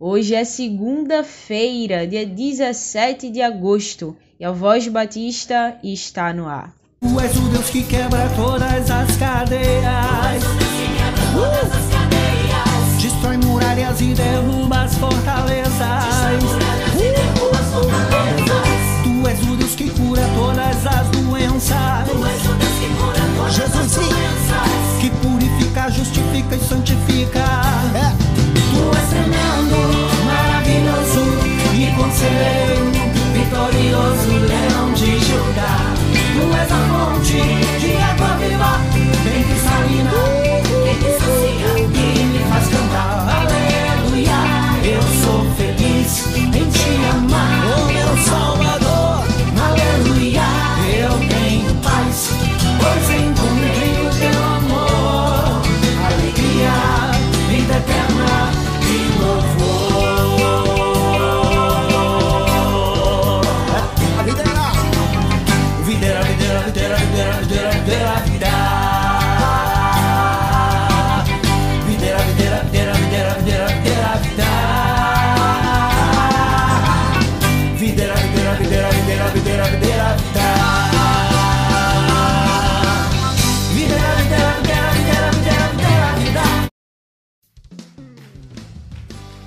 Hoje é segunda-feira, dia 17 de agosto, e a Voz Batista está no ar. Tu és o Deus que quebra todas as cadeias. Uh! Destrói muralhas e derruba as fortalezas. Tu és o Deus que cura todas as doenças. Jesus, sim. Que purifica, justifica e santifica. É. Tu és tremendo,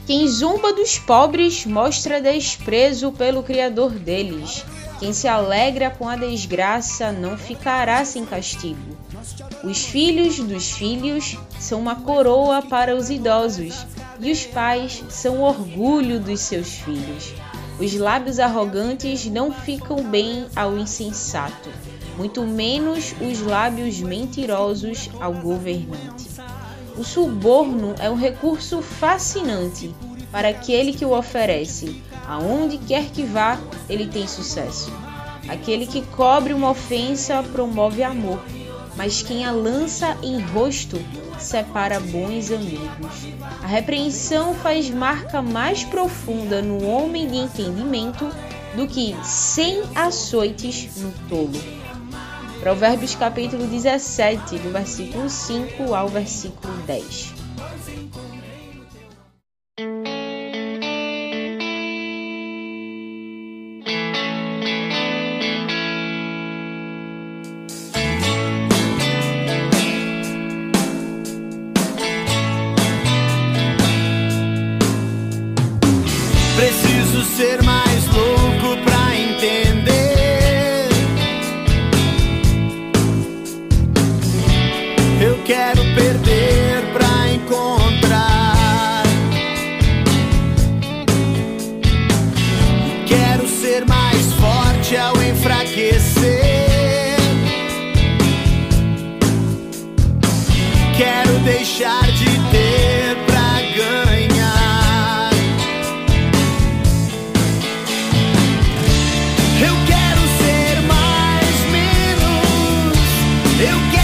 Quem zomba dos pobres mostra desprezo pelo Criador deles. Quem se alegra com a desgraça não ficará sem castigo. Os filhos dos filhos são uma coroa para os idosos, e os pais são orgulho dos seus filhos. Os lábios arrogantes não ficam bem ao insensato, muito menos os lábios mentirosos ao governante. O suborno é um recurso fascinante para aquele que o oferece. Aonde quer que vá, ele tem sucesso. Aquele que cobre uma ofensa promove amor, mas quem a lança em rosto separa bons amigos. A repreensão faz marca mais profunda no homem de entendimento do que cem açoites no tolo. Provérbios capítulo 17, do versículo 5 ao versículo 10. Eu quero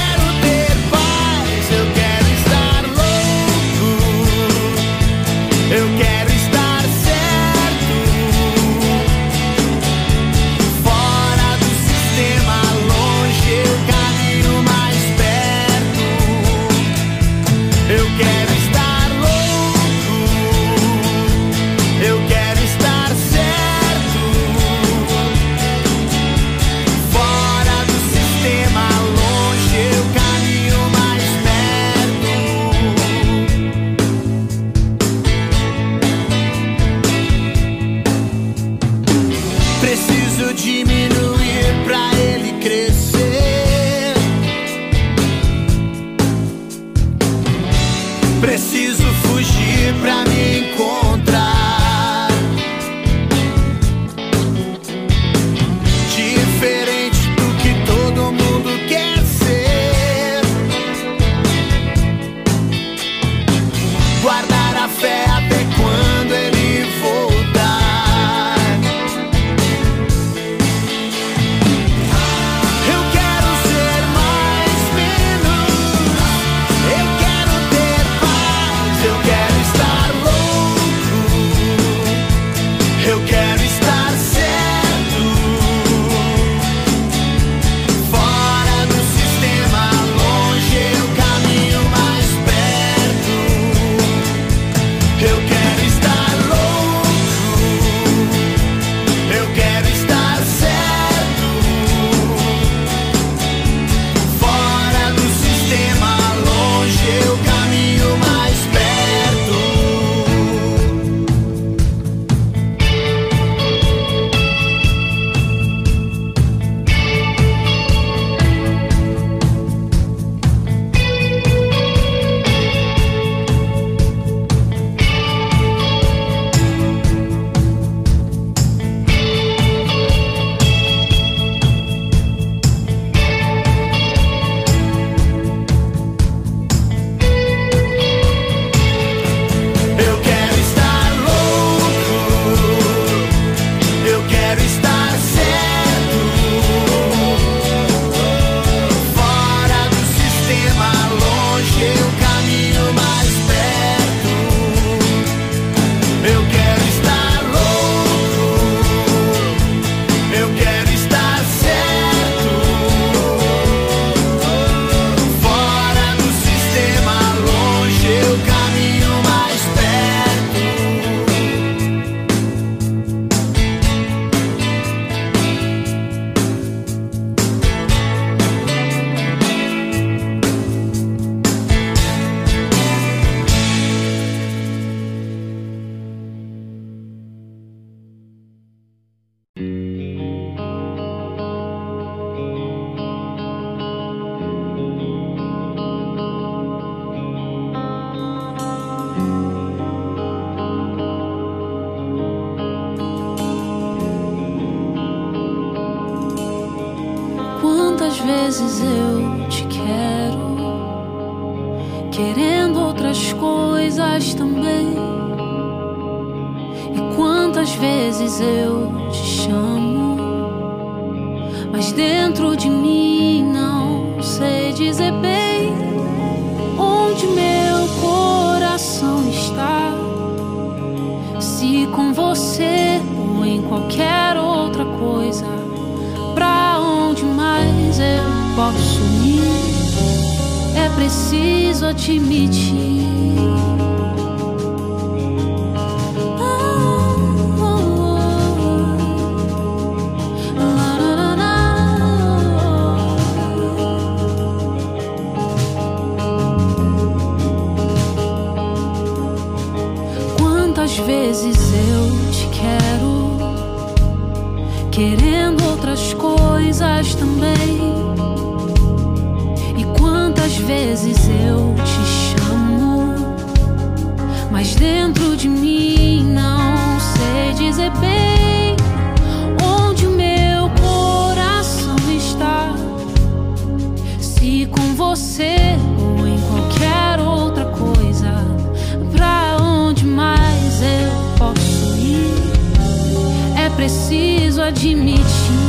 qualquer outra coisa, pra onde mais eu posso ir? É preciso admitir. Também. E quantas vezes eu te chamo, mas dentro de mim não sei dizer bem onde o meu coração está. Se com você ou em qualquer outra coisa, pra onde mais eu posso ir? É preciso admitir.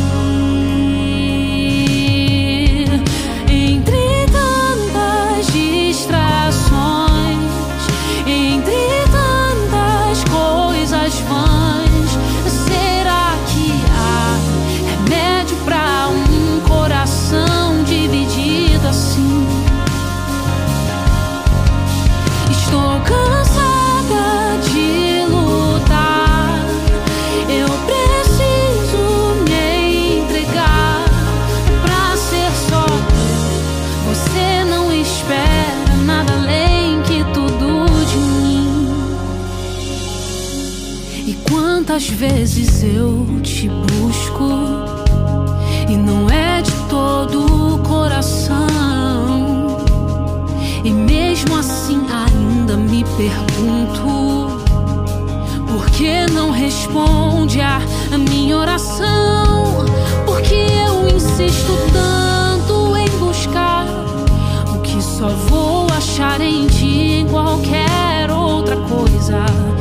Vezes eu te busco e não é de todo o coração. E mesmo assim ainda me pergunto por que não responde a minha oração? Porque eu insisto tanto em buscar o que só vou achar em ti em qualquer outra coisa.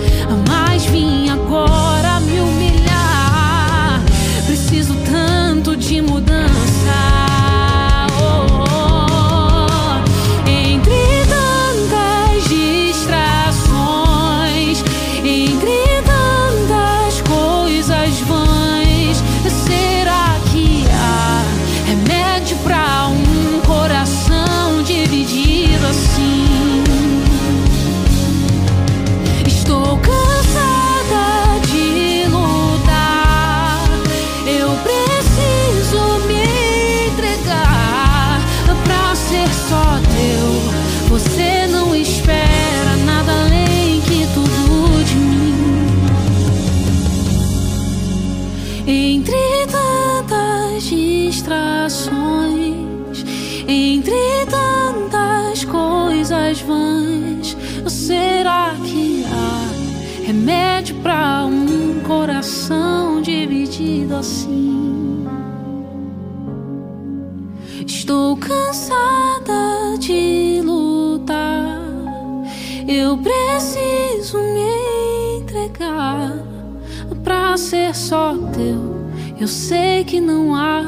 Eu sei que não há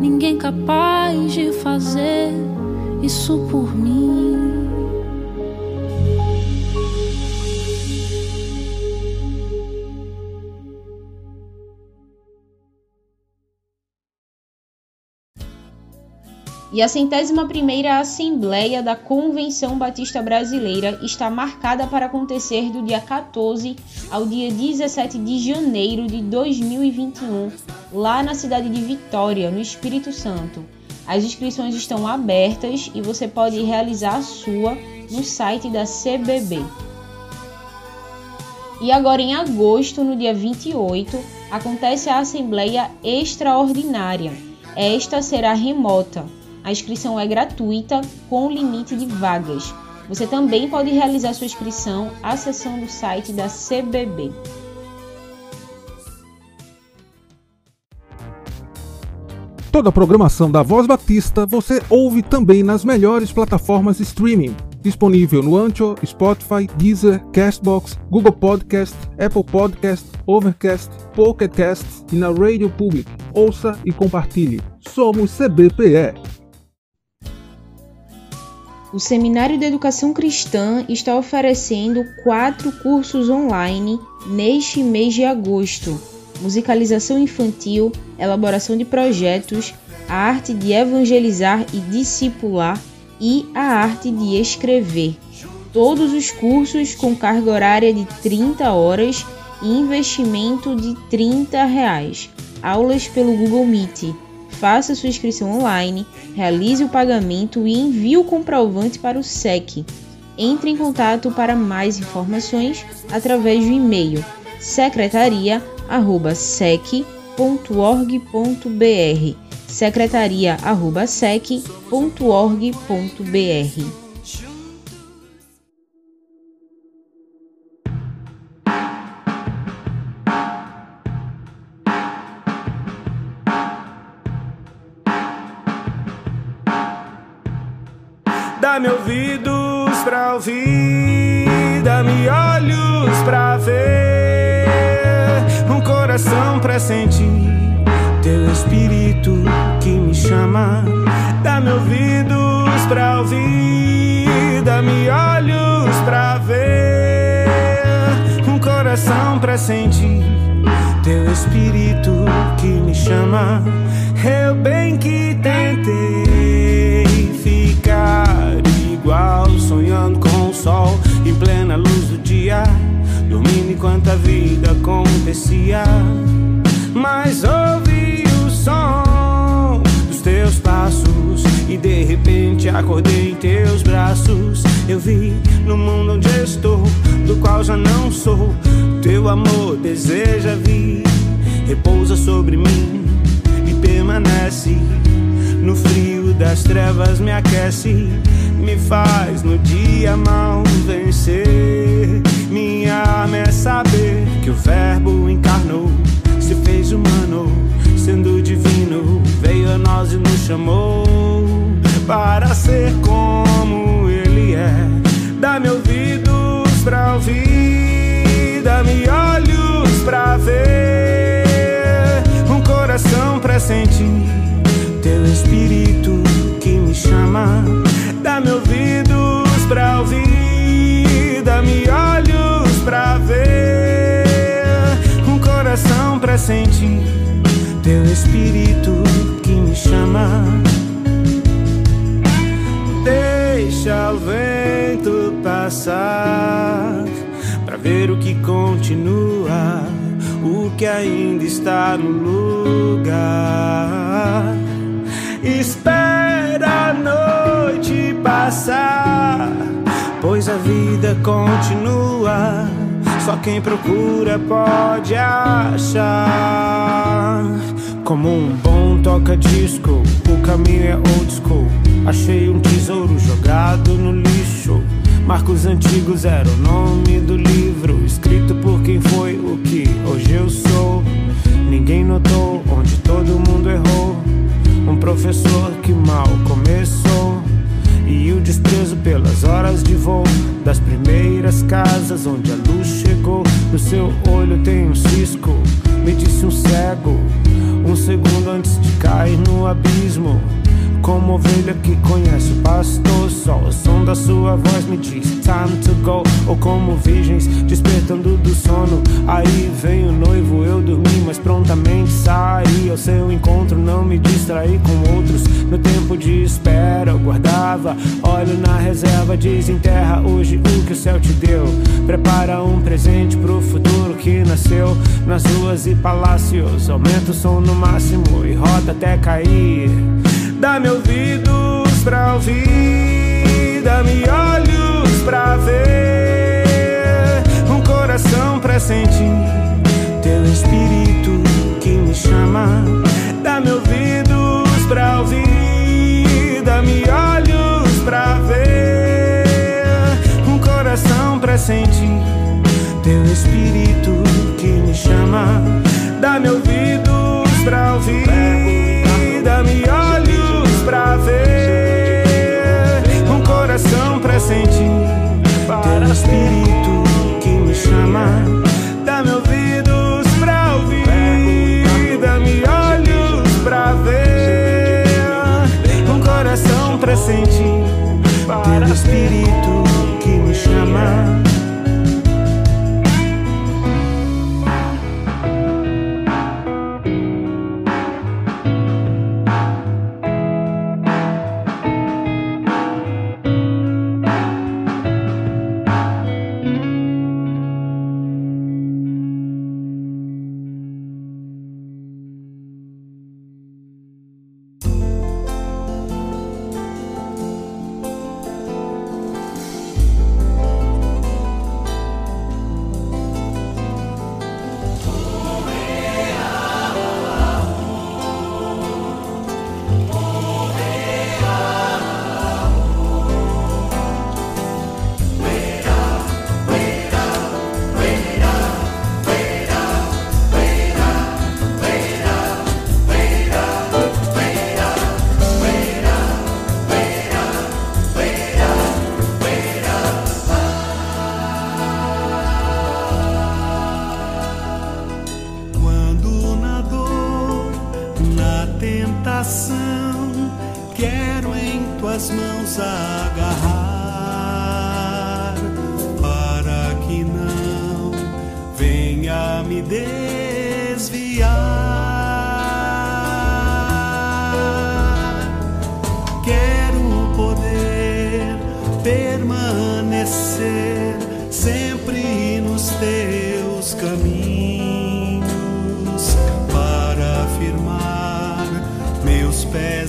ninguém capaz de fazer isso por mim. E a centésima primeira Assembleia da Convenção Batista Brasileira está marcada para acontecer do dia 14 ao dia 17 de janeiro de 2021, lá na cidade de Vitória, no Espírito Santo. As inscrições estão abertas e você pode realizar a sua no site da CBB. E agora em agosto, no dia 28, acontece a Assembleia Extraordinária. Esta será remota. A inscrição é gratuita, com limite de vagas. Você também pode realizar sua inscrição acessando o site da CBB. Toda a programação da Voz Batista você ouve também nas melhores plataformas streaming. Disponível no Ancho, Spotify, Deezer, Castbox, Google Podcast, Apple Podcast, Overcast, Pocket Cast e na Radio Public. Ouça e compartilhe. Somos CBPE. O Seminário de Educação Cristã está oferecendo quatro cursos online neste mês de agosto musicalização infantil, elaboração de projetos, a arte de evangelizar e discipular e a arte de escrever. Todos os cursos com carga horária de 30 horas e investimento de 30 reais. Aulas pelo Google Meet. Faça sua inscrição online, realize o pagamento e envie o comprovante para o SEC. Entre em contato para mais informações através do e-mail secretaria@sec.org.br secretaria@sec.org.br Dá-me ouvidos pra ouvir, dá-me olhos pra ver, um coração pra sentir teu espírito que me chama. Eu bem que tentei ficar igual, sonhando com o sol em plena luz do dia, dormindo enquanto a vida acontecia. Mas ouvi acordei em teus braços. Eu vi no mundo onde estou, do qual já não sou. Teu amor deseja vir, repousa sobre mim e permanece. No frio das trevas me aquece, me faz no dia mal vencer. Minha arma é saber que o Verbo encarnou, se fez humano, sendo divino, veio a nós e nos chamou para ser como Ele é. Dá-me ouvidos pra ouvir, dá-me olhos pra ver, um coração pra sentir teu espírito que me chama. Dá-me ouvidos pra ouvir, dá-me olhos pra ver, um coração pra sentir teu espírito que me chama. Deixa o vento passar pra ver o que continua, o que ainda está no lugar. Espera a noite passar, pois a vida continua. Só quem procura pode achar. Como um bom toca-disco, o caminho é old school. Achei um tesouro jogado no lixo. Marcos antigos era o nome do livro, escrito por quem foi o que hoje eu sou. Ninguém notou onde todo mundo errou. Um professor que mal começou. E o desprezo pelas horas de voo das primeiras casas onde a luz chegou. No seu olho tem um cisco, me disse um cego. Um segundo antes de cair no abismo. Como ovelha que conhece o pastor, só o som da sua voz me diz time to go. Ou como virgens despertando do sono. Aí vem o noivo, eu dormi, mas prontamente saí ao seu encontro. Não me distraí com outros. No tempo de espera eu guardava. Olho na reserva, desenterra hoje o que o céu te deu. Prepara um presente pro futuro que nasceu nas ruas e palácios. Aumenta o som no máximo e roda até cair. Dá-me ouvidos pra ouvir, dá-me olhos pra ver, um coração pra sentir teu espírito que me chama. Dá-me ouvidos pra ouvir, dá-me olhos pra ver, um coração pra sentir teu espírito que me chama. Dá-me ouvidos pra ouvir, dá-me para o espírito que me chama. Dá-me ouvidos pra ouvir, dá-me olhos pra ver, um coração presente para o espírito.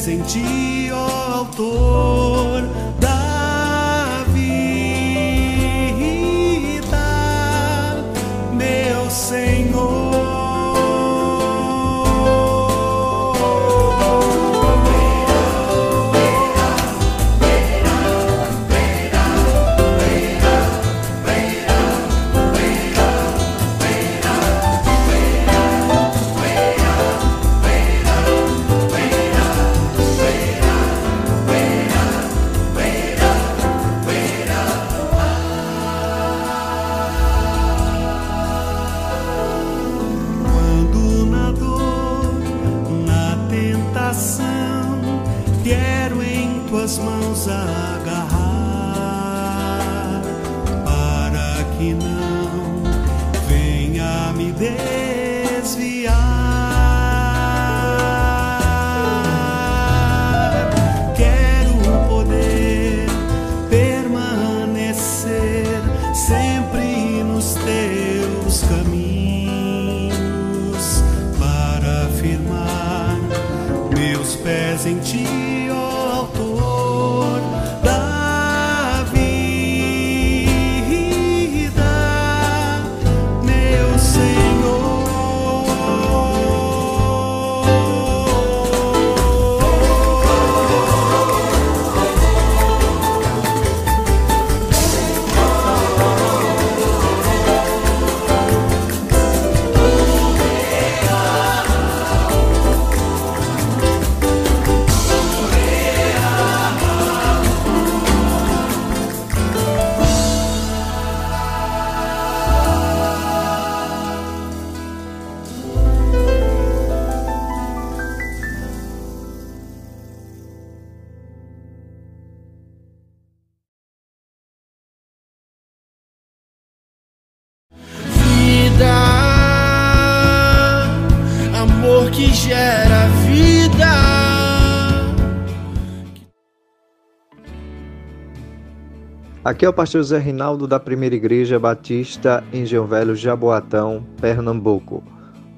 Em ti, tuas mãos agarrar, Aqui é o pastor Zé Rinaldo da Primeira Igreja Batista em Velho, Jaboatão, Pernambuco,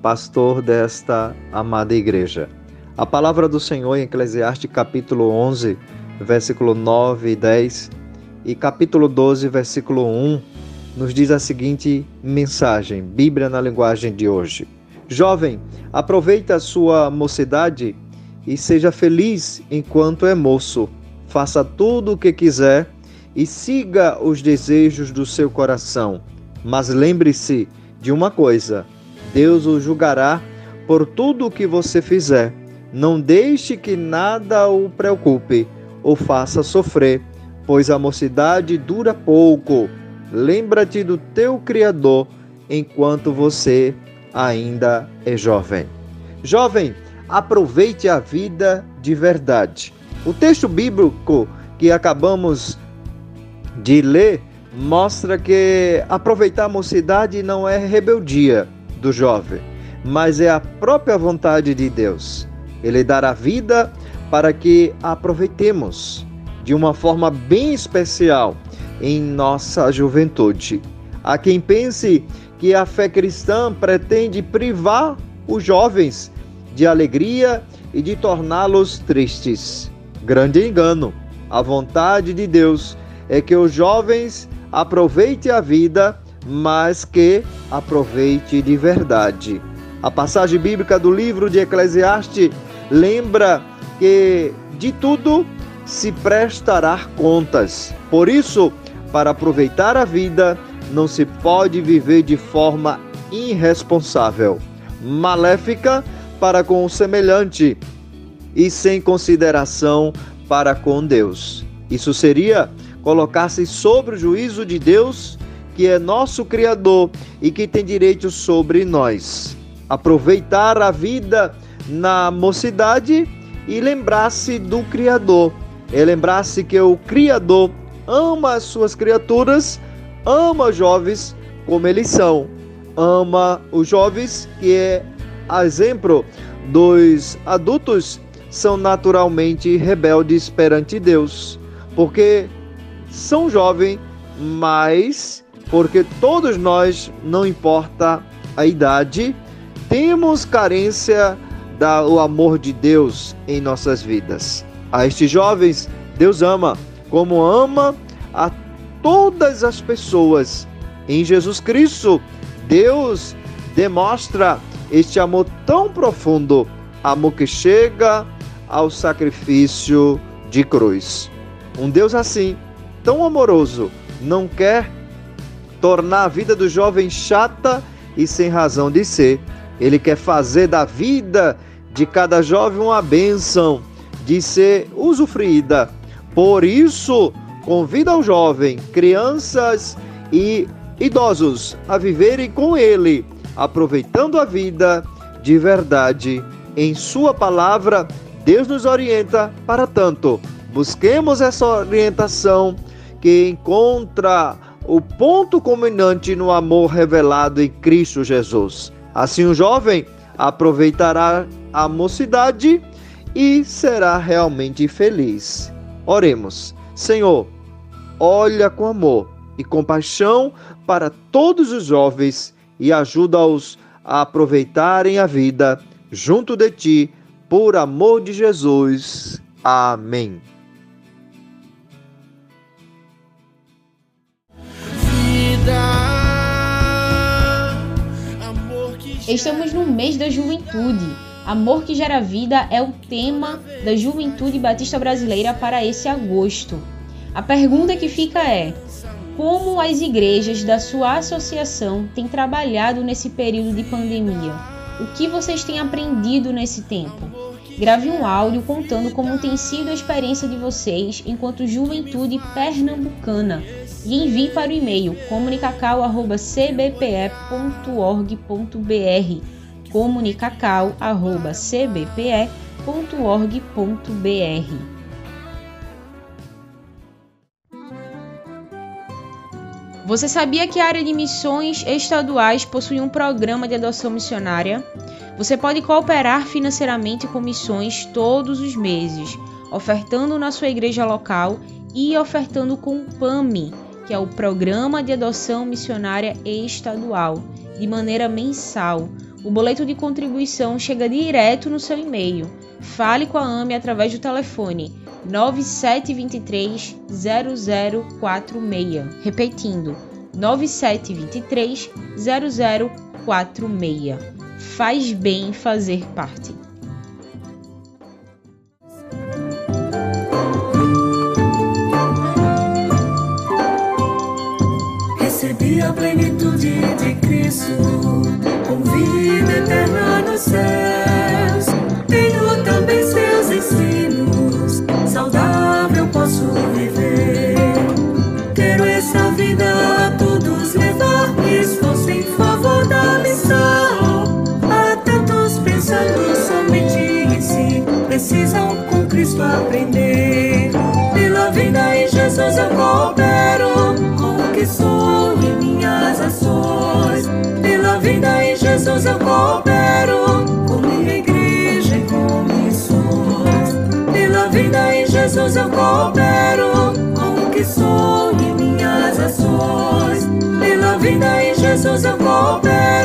pastor desta amada igreja. A palavra do Senhor em Eclesiastes capítulo 11, versículo 9 e 10 e capítulo 12, versículo 1 nos diz a seguinte mensagem, Bíblia na linguagem de hoje. Jovem, aproveita a sua mocidade e seja feliz enquanto é moço. Faça tudo o que quiser e siga os desejos do seu coração. Mas lembre-se de uma coisa: Deus o julgará por tudo o que você fizer. Não deixe que nada o preocupe ou faça sofrer, pois a mocidade dura pouco. Lembra-te do teu Criador enquanto você ainda é jovem. Jovem, aproveite a vida de verdade. O texto bíblico que acabamos de ler mostra que aproveitar a mocidade não é rebeldia do jovem, mas é a própria vontade de Deus. Ele dará vida para que aproveitemos de uma forma bem especial em nossa juventude. Há quem pense que a fé cristã pretende privar os jovens de alegria e de torná-los tristes. Grande engano. A vontade de Deus é que os jovens aproveitem a vida, mas que aproveite de verdade. A passagem bíblica do livro de Eclesiastes lembra que de tudo se prestará contas. Por isso, para aproveitar a vida, não se pode viver de forma irresponsável, maléfica para com o semelhante e sem consideração para com Deus. Isso seria colocar-se sobre o juízo de Deus, que é nosso Criador e que tem direito sobre nós. Aproveitar a vida na mocidade e lembrar-se do Criador. É lembrar-se que o Criador ama as suas criaturas, ama os jovens como eles são, ama os jovens que é exemplo dos adultos são naturalmente rebeldes perante Deus, porque são jovens, mas porque todos nós, não importa a idade, temos carência do amor de Deus em nossas vidas. A estes jovens, Deus ama, como ama a todas as pessoas. Em Jesus Cristo, Deus demonstra este amor tão profundo, amor que chega ao sacrifício de cruz. Um Deus assim tão amoroso não quer tornar a vida do jovem chata e sem razão de ser. Ele quer fazer da vida de cada jovem uma bênção de ser usufruída. Por isso, convida o jovem, crianças e idosos a viverem com ele, aproveitando a vida de verdade. Em Sua palavra, Deus nos orienta para tanto. Busquemos essa orientação que encontra o ponto culminante no amor revelado em Cristo Jesus. Assim, o jovem aproveitará a mocidade e será realmente feliz. Oremos, Senhor, olha com amor e compaixão para todos os jovens e ajuda-os a aproveitarem a vida junto de ti, por amor de Jesus. Amém. Estamos no mês da juventude. Amor que gera vida é o tema da juventude batista brasileira para esse agosto. A pergunta que fica é: como as igrejas da sua associação têm trabalhado nesse período de pandemia? O que vocês têm aprendido nesse tempo? Grave um áudio contando como tem sido a experiência de vocês enquanto juventude pernambucana e envie para o e-mail comunicacau.cbpe.org.br comunicacau.cbpe.org.br Você sabia que a área de missões estaduais possui um programa de adoção missionária? Você pode cooperar financeiramente com missões todos os meses, ofertando na sua igreja local e ofertando com o PAMI, que é o Programa de Adoção Missionária Estadual, de maneira mensal. O boleto de contribuição chega direto no seu e-mail. Fale com a AME através do telefone 9723 0046. Repetindo, 9723 0046. Faz bem fazer parte. A plenitude de Cristo, com vida eterna nos céus. Tenho também seus ensinos, saudável posso viver. Quero essa vida a todos levar, esforço em favor da missão. Há tantos pensando somente em si, precisam com Cristo aprender. Vida em Jesus eu coopero